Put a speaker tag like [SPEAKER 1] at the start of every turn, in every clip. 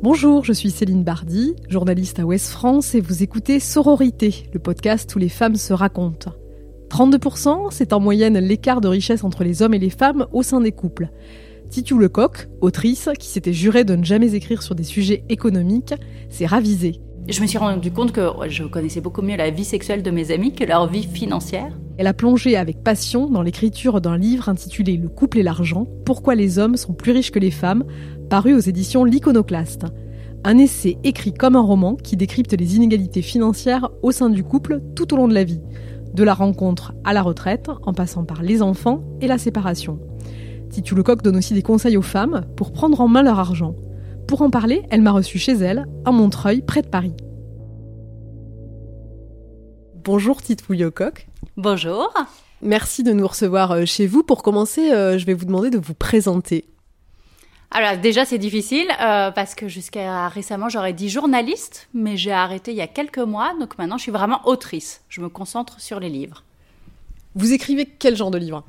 [SPEAKER 1] Bonjour, je suis Céline Bardy, journaliste à Ouest France et vous écoutez Sororité, le podcast où les femmes se racontent. 32%, c'est en moyenne l'écart de richesse entre les hommes et les femmes au sein des couples. Titu Lecoq, autrice, qui s'était jurée de ne jamais écrire sur des sujets économiques, s'est ravisée.
[SPEAKER 2] Je me suis rendu compte que je connaissais beaucoup mieux la vie sexuelle de mes amis que leur vie financière.
[SPEAKER 1] Elle a plongé avec passion dans l'écriture d'un livre intitulé Le couple et l'argent, pourquoi les hommes sont plus riches que les femmes, paru aux éditions L'Iconoclaste. Un essai écrit comme un roman qui décrypte les inégalités financières au sein du couple tout au long de la vie, de la rencontre à la retraite, en passant par les enfants et la séparation. Titu Lecoq donne aussi des conseils aux femmes pour prendre en main leur argent. Pour en parler, elle m'a reçu chez elle, à Montreuil, près de Paris. Bonjour Titu Lecoq.
[SPEAKER 2] Bonjour.
[SPEAKER 1] Merci de nous recevoir euh, chez vous. Pour commencer, euh, je vais vous demander de vous présenter.
[SPEAKER 2] Alors déjà c'est difficile euh, parce que jusqu'à récemment j'aurais dit journaliste, mais j'ai arrêté il y a quelques mois, donc maintenant je suis vraiment autrice. Je me concentre sur les livres.
[SPEAKER 1] Vous écrivez quel genre de livre?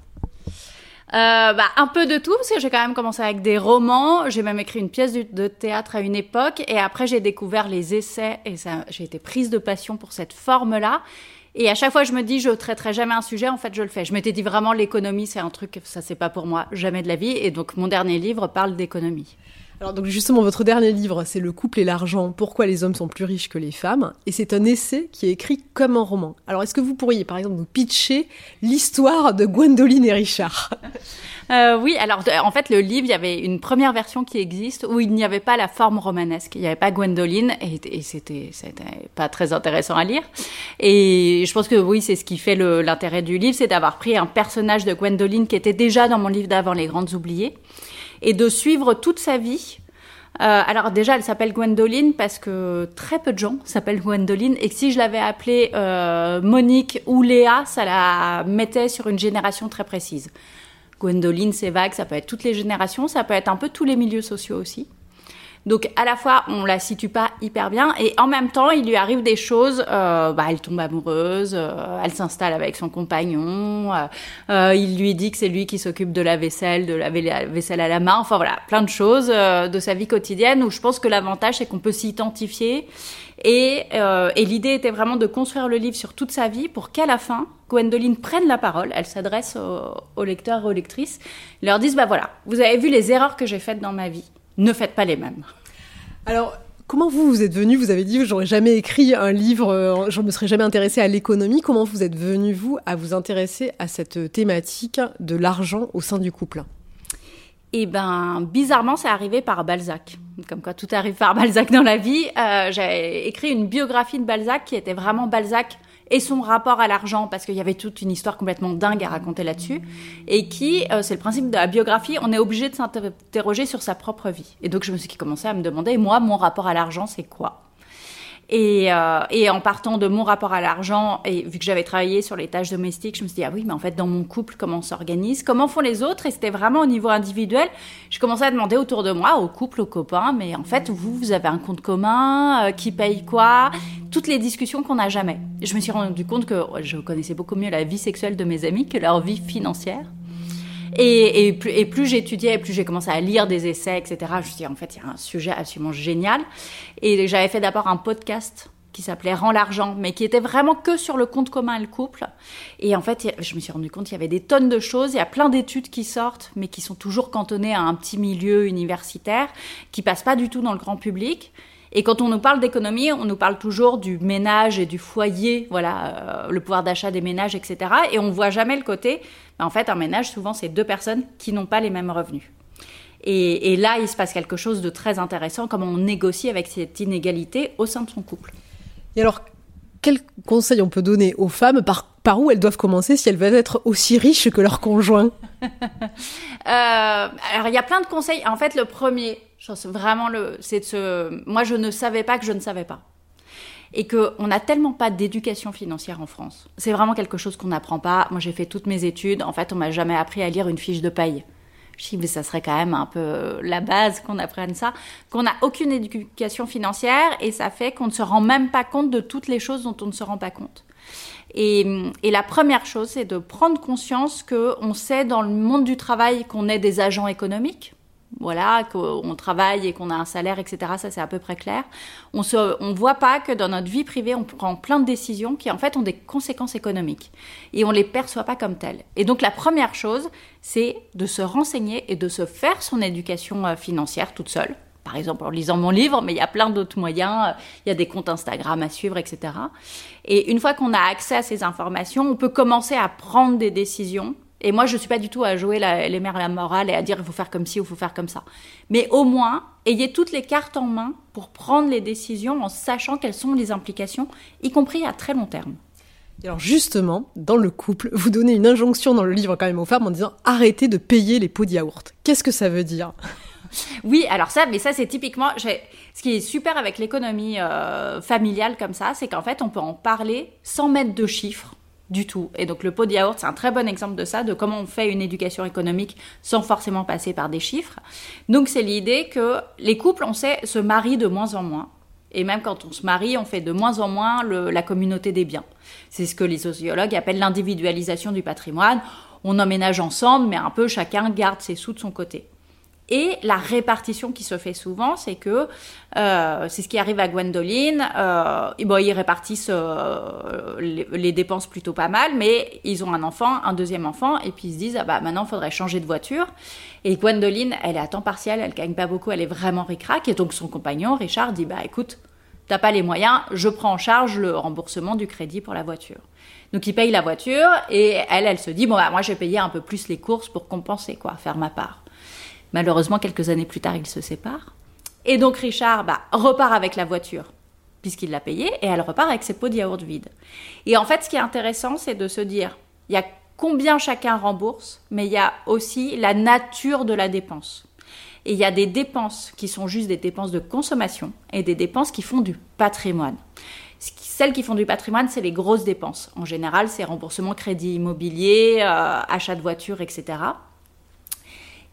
[SPEAKER 2] Euh, bah, un peu de tout, parce que j'ai quand même commencé avec des romans. J'ai même écrit une pièce de, théâtre à une époque. Et après, j'ai découvert les essais. Et ça, j'ai été prise de passion pour cette forme-là. Et à chaque fois, je me dis, je traiterai jamais un sujet. En fait, je le fais. Je m'étais dit vraiment, l'économie, c'est un truc, ça, c'est pas pour moi, jamais de la vie. Et donc, mon dernier livre parle d'économie.
[SPEAKER 1] Alors donc justement, votre dernier livre, c'est Le couple et l'argent, pourquoi les hommes sont plus riches que les femmes, et c'est un essai qui est écrit comme un roman. Alors est-ce que vous pourriez par exemple nous pitcher l'histoire de Gwendoline et Richard?
[SPEAKER 2] Euh, oui, alors en fait le livre, il y avait une première version qui existe où il n'y avait pas la forme romanesque, il n'y avait pas Gwendoline et, et c'était pas très intéressant à lire. Et je pense que oui, c'est ce qui fait l'intérêt du livre, c'est d'avoir pris un personnage de Gwendoline qui était déjà dans mon livre d'avant, Les Grandes Oubliées et de suivre toute sa vie. Euh, alors déjà, elle s'appelle Gwendoline parce que très peu de gens s'appellent Gwendoline et si je l'avais appelée euh, Monique ou Léa, ça la mettait sur une génération très précise. Gwendoline, c'est vague, ça peut être toutes les générations, ça peut être un peu tous les milieux sociaux aussi. Donc à la fois on la situe pas hyper bien et en même temps il lui arrive des choses. Euh, bah, elle tombe amoureuse, euh, elle s'installe avec son compagnon. Euh, il lui dit que c'est lui qui s'occupe de la vaisselle, de la vaisselle à la main. Enfin voilà, plein de choses de sa vie quotidienne où je pense que l'avantage c'est qu'on peut s'identifier. Et, et l'idée était vraiment de construire le livre sur toute sa vie pour qu'à la fin Gwendoline prenne la parole, elle s'adresse aux, lecteurs et aux lectrices, leur dise, bah voilà, vous avez vu les erreurs que j'ai faites dans ma vie ne faites pas les mêmes.
[SPEAKER 1] Alors, comment vous, vous êtes venu Vous avez dit, j'aurais jamais écrit un livre, euh, je ne me serais jamais intéressé à l'économie. Comment vous êtes venu, vous, à vous intéresser à cette thématique de l'argent au sein du couple?
[SPEAKER 2] Eh ben, bizarrement, c'est arrivé par Balzac. Comme quoi, tout arrive par Balzac dans la vie. Euh, j'ai écrit une biographie de Balzac qui était vraiment Balzac et son rapport à l'argent, parce qu'il y avait toute une histoire complètement dingue à raconter là-dessus, et qui, euh, c'est le principe de la biographie, on est obligé de s'interroger sur sa propre vie. Et donc je me suis commencé à me demander, moi, mon rapport à l'argent, c'est quoi? Et, euh, et, en partant de mon rapport à l'argent, et vu que j'avais travaillé sur les tâches domestiques, je me suis dit, ah oui, mais en fait, dans mon couple, comment on s'organise? Comment font les autres? Et c'était vraiment au niveau individuel. Je commençais à demander autour de moi, au couple, aux copains, mais en fait, vous, vous avez un compte commun, euh, qui paye quoi? Toutes les discussions qu'on n'a jamais. Je me suis rendu compte que je connaissais beaucoup mieux la vie sexuelle de mes amis que leur vie financière. Et, plus, j'étudiais, plus j'ai commencé à lire des essais, etc. Je me suis dit, en fait, il y a un sujet absolument génial. Et j'avais fait d'abord un podcast qui s'appelait Rends l'argent, mais qui était vraiment que sur le compte commun et le couple. Et en fait, je me suis rendu compte qu'il y avait des tonnes de choses, il y a plein d'études qui sortent, mais qui sont toujours cantonnées à un petit milieu universitaire, qui passent pas du tout dans le grand public. Et quand on nous parle d'économie, on nous parle toujours du ménage et du foyer, voilà, euh, le pouvoir d'achat des ménages, etc. Et on voit jamais le côté. Ben, en fait, un ménage, souvent, c'est deux personnes qui n'ont pas les mêmes revenus. Et, là, il se passe quelque chose de très intéressant, comment on négocie avec cette inégalité au sein de son couple.
[SPEAKER 1] Et alors, quels conseils on peut donner aux femmes par, par où elles doivent commencer si elles veulent être aussi riches que leur conjoint euh,
[SPEAKER 2] Alors, il y a plein de conseils. En fait, le premier, vraiment le, c'est se, moi je ne savais pas que je ne savais pas. Et qu'on n'a tellement pas d'éducation financière en France. C'est vraiment quelque chose qu'on n'apprend pas. Moi j'ai fait toutes mes études. En fait, on m'a jamais appris à lire une fiche de paye. Je dis, mais ça serait quand même un peu la base qu'on apprenne ça. Qu'on n'a aucune éducation financière et ça fait qu'on ne se rend même pas compte de toutes les choses dont on ne se rend pas compte. Et, et, la première chose, c'est de prendre conscience qu'on sait dans le monde du travail qu'on est des agents économiques, voilà, qu'on travaille et qu'on a un salaire, etc. Ça, c'est à peu près clair. On se, on voit pas que dans notre vie privée, on prend plein de décisions qui, en fait, ont des conséquences économiques. Et on les perçoit pas comme telles. Et donc, la première chose, c'est de se renseigner et de se faire son éducation euh, financière toute seule. Par exemple, en lisant mon livre, mais il y a plein d'autres moyens. Il y a des comptes Instagram à suivre, etc. Et une fois qu'on a accès à ces informations, on peut commencer à prendre des décisions et moi, je ne suis pas du tout à jouer les mères à la morale et à dire il faut faire comme ci ou il faut faire comme ça. Mais au moins, ayez toutes les cartes en main pour prendre les décisions en sachant quelles sont les implications, y compris à très long terme.
[SPEAKER 1] alors justement, dans le couple, vous donnez une injonction dans le livre quand même aux femmes en disant arrêtez de payer les pots de yaourt. Qu'est-ce que ça veut dire?
[SPEAKER 2] Oui, alors ça, mais ça c'est typiquement, ce qui est super avec l'économie euh, familiale comme ça, c'est qu'en fait on peut en parler sans mettre de chiffres du tout. Et donc le pot de yaourt, c'est un très bon exemple de ça, de comment on fait une éducation économique sans forcément passer par des chiffres. Donc c'est l'idée que les couples, on sait, se marient de moins en moins. Et même quand on se marie, on fait de moins en moins la communauté des biens. C'est ce que les sociologues appellent l'individualisation du patrimoine. On emménage ensemble, mais un peu chacun garde ses sous de son côté. Et la répartition qui se fait souvent, c'est que euh, c'est ce qui arrive à Gwendoline. Euh, bon, ils répartissent euh, les, dépenses plutôt pas mal, mais ils ont un enfant, un deuxième enfant, et puis ils se disent ah bah maintenant faudrait changer de voiture. Et Gwendoline, elle est à temps partiel, elle gagne pas beaucoup, elle est vraiment ricrac, et donc son compagnon Richard dit bah écoute, t'as pas les moyens, je prends en charge le remboursement du crédit pour la voiture. Donc il paye la voiture et elle, elle se dit bon bah moi je vais payer un peu plus les courses pour compenser quoi, faire ma part. Malheureusement, quelques années plus tard, ils se séparent. Et donc Richard bah, repart avec la voiture, puisqu'il l'a payée, et elle repart avec ses pots de yaourt vides. Et en fait, ce qui est intéressant, c'est de se dire, il y a combien chacun rembourse, mais il y a aussi la nature de la dépense. Et il y a des dépenses qui sont juste des dépenses de consommation et des dépenses qui font du patrimoine. Celles qui font du patrimoine, c'est les grosses dépenses. En général, c'est remboursement crédit immobilier, euh, achat de voiture, etc.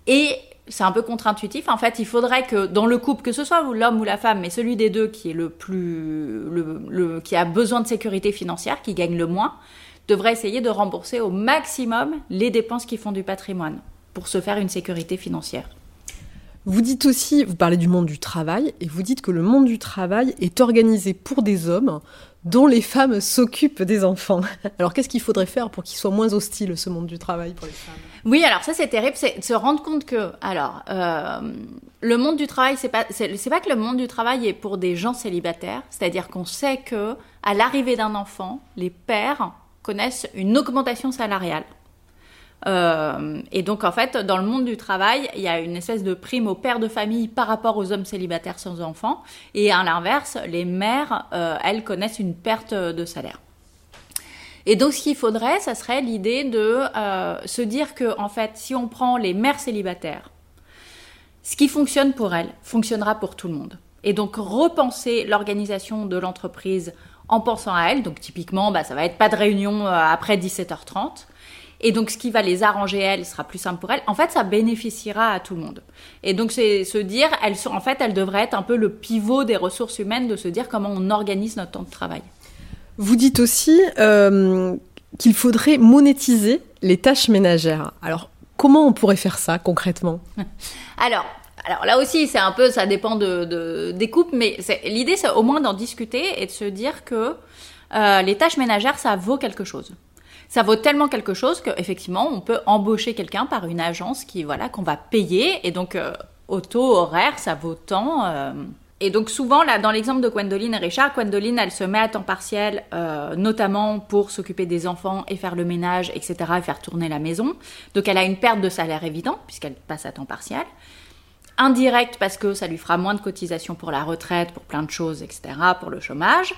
[SPEAKER 2] Et c'est un peu contre-intuitif. En fait, il faudrait que dans le couple, que ce soit l'homme ou la femme, mais celui des deux qui est le plus, qui a besoin de sécurité financière, qui gagne le moins, devrait essayer de rembourser au maximum les dépenses qui font du patrimoine pour se faire une sécurité financière.
[SPEAKER 1] Vous dites aussi, vous parlez du monde du travail, et vous dites que le monde du travail est organisé pour des hommes dont les femmes s'occupent des enfants. Alors qu'est-ce qu'il faudrait faire pour qu'il soit moins hostile ce monde du travail pour les femmes?
[SPEAKER 2] Oui, alors ça c'est terrible, c'est de se rendre compte que, alors, euh, le monde du travail, c'est pas, c'est pas que le monde du travail est pour des gens célibataires, c'est-à-dire qu'on sait que à l'arrivée d'un enfant, les pères connaissent une augmentation salariale. Euh, et donc, en fait, dans le monde du travail, il y a une espèce de prime aux pères de famille par rapport aux hommes célibataires sans enfants. Et à l'inverse, les mères, euh, elles connaissent une perte de salaire. Et donc, ce qu'il faudrait, ça serait l'idée de euh, se dire que, en fait, si on prend les mères célibataires, ce qui fonctionne pour elles fonctionnera pour tout le monde. Et donc, repenser l'organisation de l'entreprise en pensant à elles. Donc, typiquement, bah, ça va être pas de réunion après 17h30 et donc, ce qui va les arranger, elles, sera plus simple pour elles. En fait, ça bénéficiera à tout le monde. Et donc, c'est se dire, elles sont, en fait, elles devraient être un peu le pivot des ressources humaines de se dire comment on organise notre temps de travail.
[SPEAKER 1] Vous dites aussi euh, qu'il faudrait monétiser les tâches ménagères. Alors, comment on pourrait faire ça concrètement?
[SPEAKER 2] Alors, alors là aussi, c'est un peu, ça dépend de, des coupes, mais l'idée, c'est au moins d'en discuter et de se dire que euh, les tâches ménagères, ça vaut quelque chose ça vaut tellement quelque chose qu'effectivement, on peut embaucher quelqu'un par une agence qui, voilà, qu'on va payer. Et donc, euh, horaire, ça vaut tant. Euh. Et donc souvent, là, dans l'exemple de Gwendoline et Richard, Gwendoline, elle se met à temps partiel, euh, notamment pour s'occuper des enfants et faire le ménage, etc., et faire tourner la maison. Donc elle a une perte de salaire évidente, puisqu'elle passe à temps partiel. Indirect, parce que ça lui fera moins de cotisations pour la retraite, pour plein de choses, etc., pour le chômage.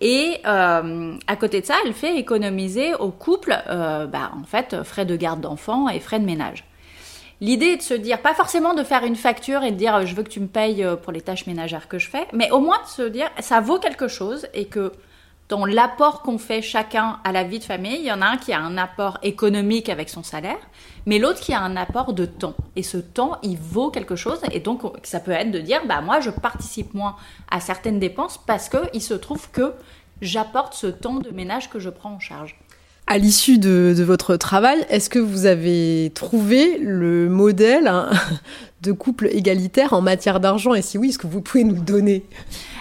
[SPEAKER 2] Et euh, à côté de ça, elle fait économiser au couple, euh, bah, en fait, frais de garde d'enfants et frais de ménage. L'idée est de se dire, pas forcément de faire une facture et de dire je veux que tu me payes euh, pour les tâches ménagères que je fais, mais au moins de se dire ça vaut quelque chose et que dans l'apport qu'on fait chacun à la vie de famille, il y en a un qui a un apport économique avec son salaire, mais l'autre qui a un apport de temps. Et ce temps, il vaut quelque chose. Et donc, ça peut être de dire, bah moi, je participe moins à certaines dépenses parce que il se trouve que j'apporte ce temps de ménage que je prends en charge.
[SPEAKER 1] À l'issue de, votre travail, est-ce que vous avez trouvé le modèle hein, de couple égalitaire en matière d'argent? Et si oui, est-ce que vous pouvez nous donner?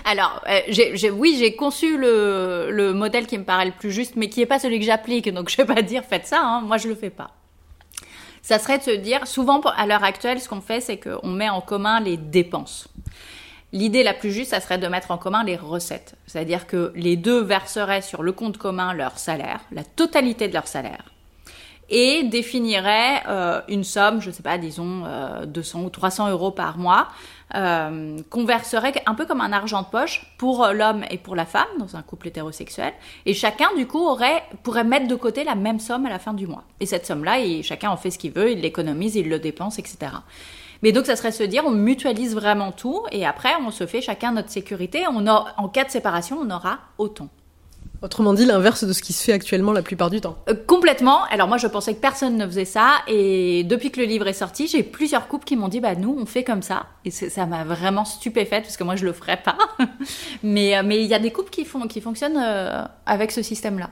[SPEAKER 2] Alors, euh, oui, j'ai conçu le, modèle qui me paraît le plus juste, mais qui n'est pas celui que j'applique. Donc, je ne vais pas dire faites ça. Hein, moi, je le fais pas. Ça serait de se dire, souvent à l'heure actuelle, ce qu'on fait, c'est qu'on met en commun les dépenses. L'idée la plus juste, ça serait de mettre en commun les recettes. C'est-à-dire que les deux verseraient sur le compte commun leur salaire, la totalité de leur salaire, et définiraient euh, une somme, je ne sais pas, disons 200 euh, ou 300 euros par mois, euh, qu'on verserait un peu comme un argent de poche pour l'homme et pour la femme dans un couple hétérosexuel. Et chacun, du coup, aurait, pourrait mettre de côté la même somme à la fin du mois. Et cette somme-là, chacun en fait ce qu'il veut, il l'économise, il le dépense, etc. Mais donc, ça serait se dire, on mutualise vraiment tout et après, on se fait chacun notre sécurité. On a, en cas de séparation, on aura autant.
[SPEAKER 1] Autrement dit, l'inverse de ce qui se fait actuellement la plupart du temps.
[SPEAKER 2] Euh, complètement. Alors moi, je pensais que personne ne faisait ça. Et depuis que le livre est sorti, j'ai plusieurs couples qui m'ont dit, bah nous, on fait comme ça. Et ça m'a vraiment stupéfaite parce que moi, je le ferais pas. mais euh, mais il y a des couples qui font qui fonctionnent euh, avec ce système-là.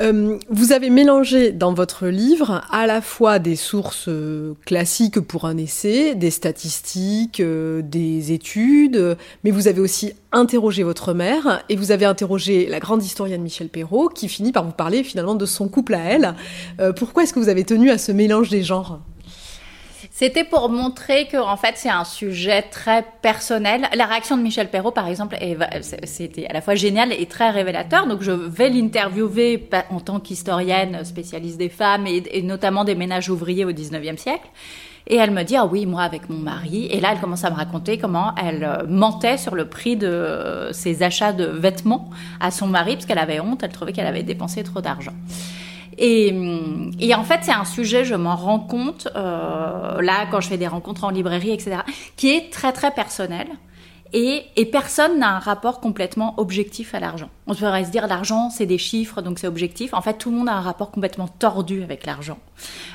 [SPEAKER 1] Euh, vous avez mélangé dans votre livre à la fois des sources euh, classiques pour un essai, des statistiques, euh, des études, mais vous avez aussi interrogé votre mère et vous avez interrogé la grande historienne Michel Perrault qui finit par vous parler finalement de son couple à elle. pourquoi est-ce que vous avez tenu à ce mélange des genres?
[SPEAKER 2] C'était pour montrer que en fait c'est un sujet très personnel. La réaction de Michel Perrault, par exemple, c'était à la fois génial et très révélateur. Donc je vais l'interviewer en tant qu'historienne spécialiste des femmes et, notamment des ménages ouvriers au 19e siècle. Et elle me dit, ah oui, moi avec mon mari. Et là, elle commence à me raconter comment elle euh, mentait sur le prix de ses achats de vêtements à son mari, parce qu'elle avait honte, elle trouvait qu'elle avait dépensé trop d'argent. Et, et, en fait, c'est un sujet, je m'en rends compte, euh, là, quand je fais des rencontres en librairie, etc., qui est très, très personnel. Et, et personne n'a un rapport complètement objectif à l'argent. On pourrait se dire l'argent, c'est des chiffres, donc c'est objectif. En fait, tout le monde a un rapport complètement tordu avec l'argent.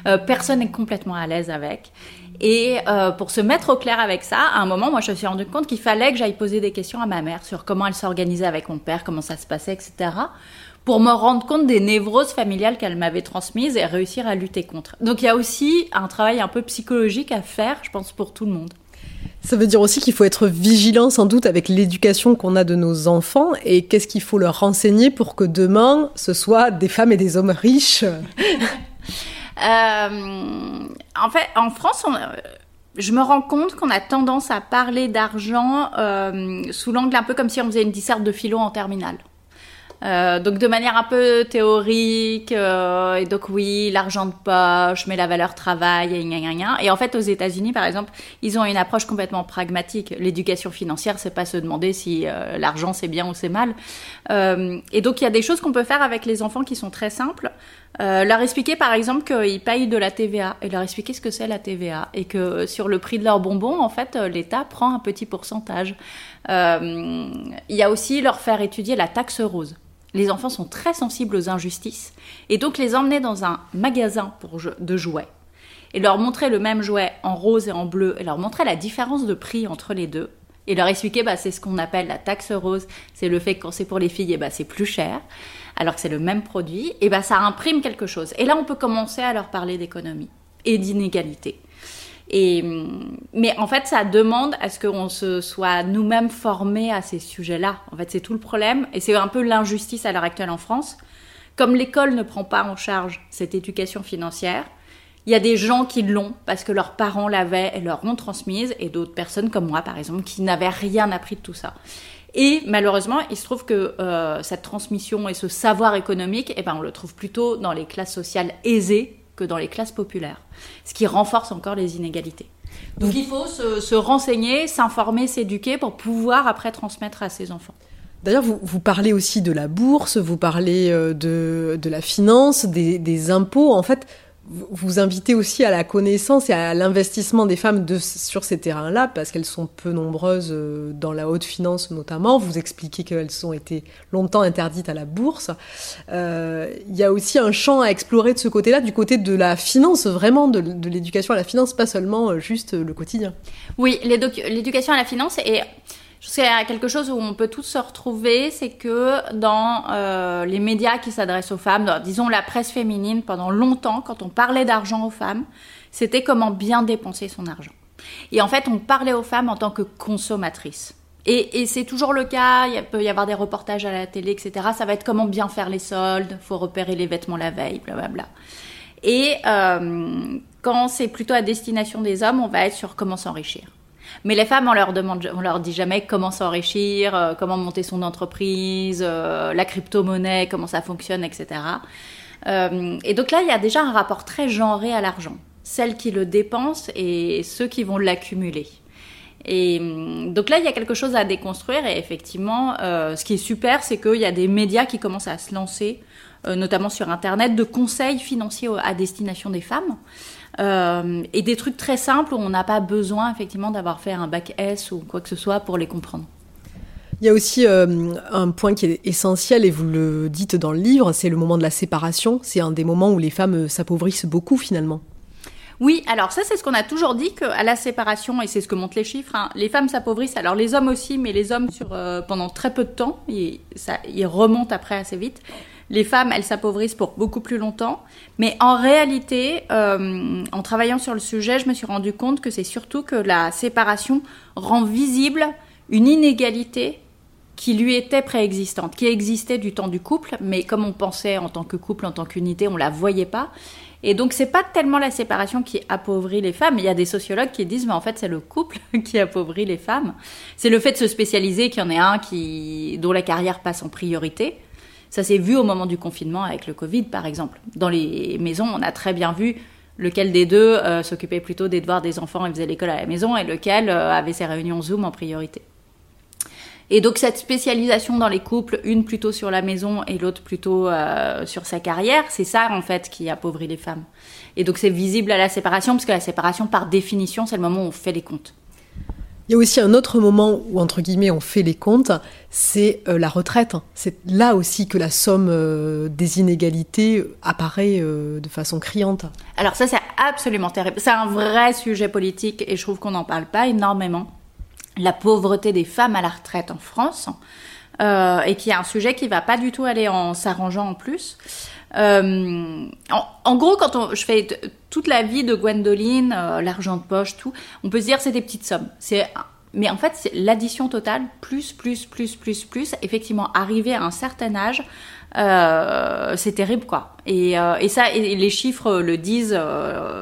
[SPEAKER 2] Euh, personne n'est complètement à l'aise avec. Et euh, pour se mettre au clair avec ça, à un moment, moi, je me suis rendu compte qu'il fallait que j'aille poser des questions à ma mère sur comment elle s'organisait avec mon père, comment ça se passait, etc pour me rendre compte des névroses familiales qu'elle m'avait transmises et réussir à lutter contre. Donc il y a aussi un travail un peu psychologique à faire, je pense, pour tout le monde.
[SPEAKER 1] Ça veut dire aussi qu'il faut être vigilant sans doute avec l'éducation qu'on a de nos enfants et qu'est-ce qu'il faut leur renseigner pour que demain ce soit des femmes et des hommes riches? euh,
[SPEAKER 2] en fait, en France, je me rends compte qu'on a tendance à parler d'argent euh, sous l'angle un peu comme si on faisait une disserte de philo en terminale. Euh, donc de manière un peu théorique, et donc oui, l'argent de poche, mais la valeur travail, et gna, gna, gna. Et en fait, aux États-Unis, par exemple, ils ont une approche complètement pragmatique. L'éducation financière, c'est pas se demander si l'argent c'est bien ou c'est mal. Et donc il y a des choses qu'on peut faire avec les enfants qui sont très simples. Euh, leur expliquer par exemple qu'ils payent de la TVA et leur expliquer ce que c'est la TVA et que sur le prix de leurs bonbons, en fait, l'État prend un petit pourcentage. Il y a aussi leur faire étudier la taxe rose. Les enfants sont très sensibles aux injustices, et donc les emmener dans un magasin pour de jouets, et leur montrer le même jouet en rose et en bleu, et leur montrer la différence de prix entre les deux, et leur expliquer, bah, c'est ce qu'on appelle la taxe rose, c'est le fait que quand c'est pour les filles, et bah, c'est plus cher, alors que c'est le même produit, et bah, ça imprime quelque chose. Et là, on peut commencer à leur parler d'économie et d'inégalité. Et, mais en fait, ça demande à ce qu'on se soit nous-mêmes formés à ces sujets-là. En fait, c'est tout le problème. Et c'est un peu l'injustice à l'heure actuelle en France. Comme l'école ne prend pas en charge cette éducation financière, il y a des gens qui l'ont parce que leurs parents l'avaient et leur ont transmise, et d'autres personnes comme moi, par exemple, qui n'avaient rien appris de tout ça. Et malheureusement, il se trouve que euh, cette transmission et ce savoir économique, eh ben, on le trouve plutôt dans les classes sociales aisées que dans les classes populaires, ce qui renforce encore les inégalités. Donc il faut se, renseigner, s'informer, s'éduquer pour pouvoir après transmettre à ses enfants.
[SPEAKER 1] D'ailleurs, vous, vous, parlez aussi de la bourse, vous parlez euh, de, de la finance, des, des impôts. En fait, vous invitez aussi à la connaissance et à l'investissement des femmes sur ces terrains-là, parce qu'elles sont peu nombreuses euh, dans la haute finance notamment. Vous expliquez qu'elles ont été longtemps interdites à la bourse. Euh, il y a aussi un champ à explorer de ce côté-là, du côté de la finance, vraiment de, de l'éducation à la finance, pas seulement euh, juste le quotidien.
[SPEAKER 2] Oui, l'éducation à la finance et Je qu'il y a quelque chose où on peut tous se retrouver, c'est que dans euh, les médias qui s'adressent aux femmes, disons la presse féminine, pendant longtemps, quand on parlait d'argent aux femmes, c'était comment bien dépenser son argent. Et en fait, on parlait aux femmes en tant que consommatrices. Et, c'est toujours le cas, il peut y avoir des reportages à la télé, etc. Ça va être comment bien faire les soldes, faut repérer les vêtements la veille, blablabla. Et euh, quand c'est plutôt à destination des hommes, on va être sur comment s'enrichir. Mais les femmes, on leur leur dit jamais comment s'enrichir, euh, comment monter son entreprise, euh, la crypto-monnaie, comment ça fonctionne, etc. Euh, et donc là, il y a déjà un rapport très genré à l'argent. Celles qui le dépensent et ceux qui vont l'accumuler. Et hum, donc là, il y a quelque chose à déconstruire. Et effectivement, ce qui est super, c'est qu'il y a des médias qui commencent à se lancer, notamment sur Internet, de conseils financiers à destination des femmes. Euh, et des trucs très simples où on n'a pas besoin effectivement d'avoir fait un bac S ou quoi que ce soit pour les comprendre.
[SPEAKER 1] Il y a aussi euh, un point qui est essentiel, et vous le dites dans le livre, c'est le moment de la séparation. C'est un des moments où les femmes euh, s'appauvrissent beaucoup finalement.
[SPEAKER 2] Oui, alors ça c'est ce qu'on a toujours dit qu'à la séparation, et c'est ce que montrent les chiffres, hein, les femmes s'appauvrissent, alors les hommes aussi, mais les hommes sur, pendant très peu de temps, ça, ils remontent après assez vite les femmes, elles s'appauvrissent pour beaucoup plus longtemps. Mais en réalité, euh, en travaillant sur le sujet, je me suis rendu compte que c'est surtout que la séparation rend visible une inégalité qui lui était préexistante, qui existait du temps du couple, mais comme on pensait en tant que couple, en tant qu'unité, on la voyait pas. Et donc c'est pas tellement la séparation qui appauvrit les femmes. Il y a des sociologues qui disent mais en fait c'est le couple qui appauvrit les femmes. C'est le fait de se spécialiser qu'il y en ait un qui dont la carrière passe en priorité. Ça s'est vu au moment du confinement avec le Covid, par exemple. Dans les maisons, on a très bien vu lequel des deux euh, s'occupait plutôt des devoirs des enfants et faisait l'école à la maison, et lequel euh, avait ses réunions Zoom en priorité. Et donc cette spécialisation dans les couples, une plutôt sur la maison et l'autre plutôt euh, sur sa carrière, c'est ça en fait qui appauvrit les femmes. Et donc c'est visible à la séparation, parce que la séparation par définition, c'est le moment où on fait les comptes.
[SPEAKER 1] Il y a aussi un autre moment où, entre guillemets, on fait les comptes, c'est euh, la retraite. C'est là aussi que la somme euh, des inégalités apparaît euh, de façon criante.
[SPEAKER 2] Alors ça, c'est absolument terrible. C'est un vrai sujet politique et je trouve qu'on n'en parle pas énormément. La pauvreté des femmes à la retraite en France, et qui est un sujet qui va pas du tout aller en s'arrangeant en plus. Euh, en, gros, quand je fais toute la vie de Gwendoline, euh, l'argent de poche, tout, on peut se dire c'est des petites sommes. Mais en fait, c'est l'addition totale, plus, plus, plus, plus, plus. Effectivement, arriver à un certain âge, euh, c'est terrible, quoi. Et, ça, les chiffres le disent,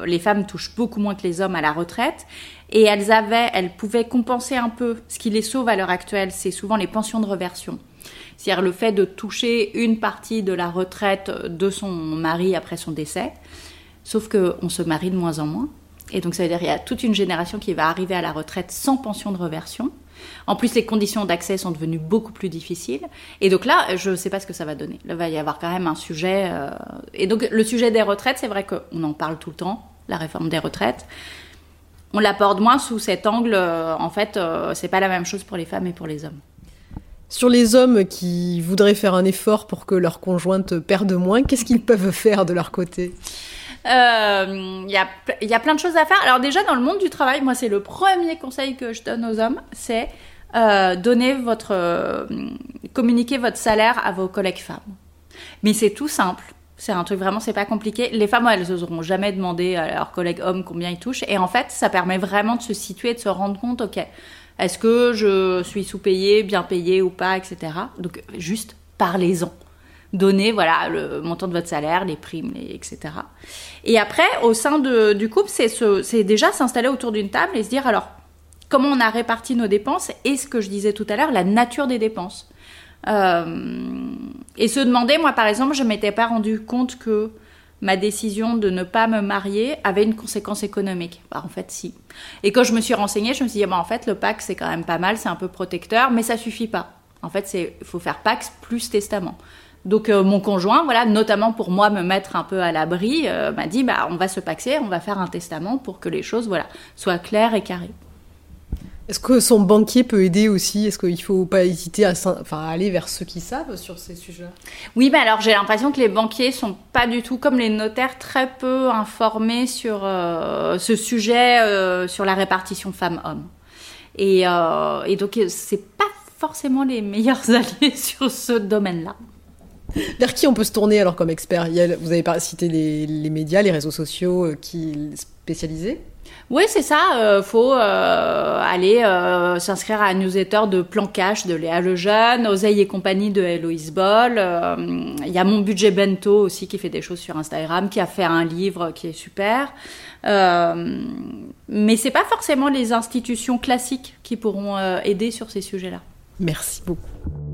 [SPEAKER 2] les femmes touchent beaucoup moins que les hommes à la retraite. Et elles avaient, elles pouvaient compenser un peu. Ce qui les sauve à l'heure actuelle, c'est souvent les pensions de reversion. C'est-à-dire le fait de toucher une partie de la retraite de son mari après son décès. Sauf qu'on se marie de moins en moins. Et donc ça veut dire qu'il y a toute une génération qui va arriver à la retraite sans pension de reversion. En plus, les conditions d'accès sont devenues beaucoup plus difficiles. Et donc là, je ne sais pas ce que ça va donner. il va y avoir quand même un sujet. Euh, et donc le sujet des retraites, c'est vrai qu'on en parle tout le temps, la réforme des retraites. On l'apporte moins sous cet angle. Euh, en fait, euh, c'est pas la même chose pour les femmes et pour les hommes.
[SPEAKER 1] Sur les hommes qui voudraient faire un effort pour que leur conjointe perde moins, qu'est-ce qu'ils peuvent faire de leur côté?
[SPEAKER 2] Il euh, y, a, plein de choses à faire. Alors déjà dans le monde du travail, moi c'est le premier conseil que je donne aux hommes, c'est euh, donner votre, euh, communiquer votre salaire à vos collègues femmes. Mais c'est tout simple. C'est un truc vraiment, c'est pas compliqué. Les femmes, elles n'oseront jamais demander à leurs collègues hommes combien ils touchent. Et en fait, ça permet vraiment de se situer, de se rendre compte, ok, est-ce que je suis sous-payé, bien payé ou pas, etc. Donc juste parlez-en. Donnez voilà le montant de votre salaire, les primes, etc. Et après, au sein du couple, c'est déjà s'installer autour d'une table et se dire alors comment on a réparti nos dépenses et ce que je disais tout à l'heure, la nature des dépenses. Euh, et se demander, moi par exemple, je m'étais pas rendu compte que ma décision de ne pas me marier avait une conséquence économique. Bah, en fait, si. Et quand je me suis renseignée, je me suis dit, bah, en fait, le Pax, c'est quand même pas mal, c'est un peu protecteur, mais ça suffit pas. En fait, il faut faire Pax plus testament. Donc euh, mon conjoint, voilà, notamment pour moi me mettre un peu à l'abri, euh, m'a dit bah on va se paxer, on va faire un testament pour que les choses voilà soient claires et carrées.
[SPEAKER 1] Est-ce que son banquier peut aider aussi? Est-ce qu'il ne faut pas hésiter à, enfin, aller vers ceux qui savent sur ces sujets
[SPEAKER 2] Oui, mais alors j'ai l'impression que les banquiers sont pas du tout comme les notaires, très peu informés sur euh, ce sujet, euh, sur la répartition femmes-hommes. Et, euh, et, donc c'est pas forcément les meilleurs alliés sur ce domaine-là.
[SPEAKER 1] Vers qui on peut se tourner alors comme expert? Vous avez cité les, les, médias, les réseaux sociaux euh, qui spécialisés?
[SPEAKER 2] Oui, c'est ça. Euh, faut euh, aller euh, s'inscrire à un newsletter de Plan Cash de Léa Lejeune, Oseille et compagnie de Héloïse Boll. Il y a mon budget bento aussi qui fait des choses sur Instagram, qui a fait un livre qui est super. mais c'est pas forcément les institutions classiques qui pourront aider sur ces sujets-là.
[SPEAKER 1] Merci beaucoup.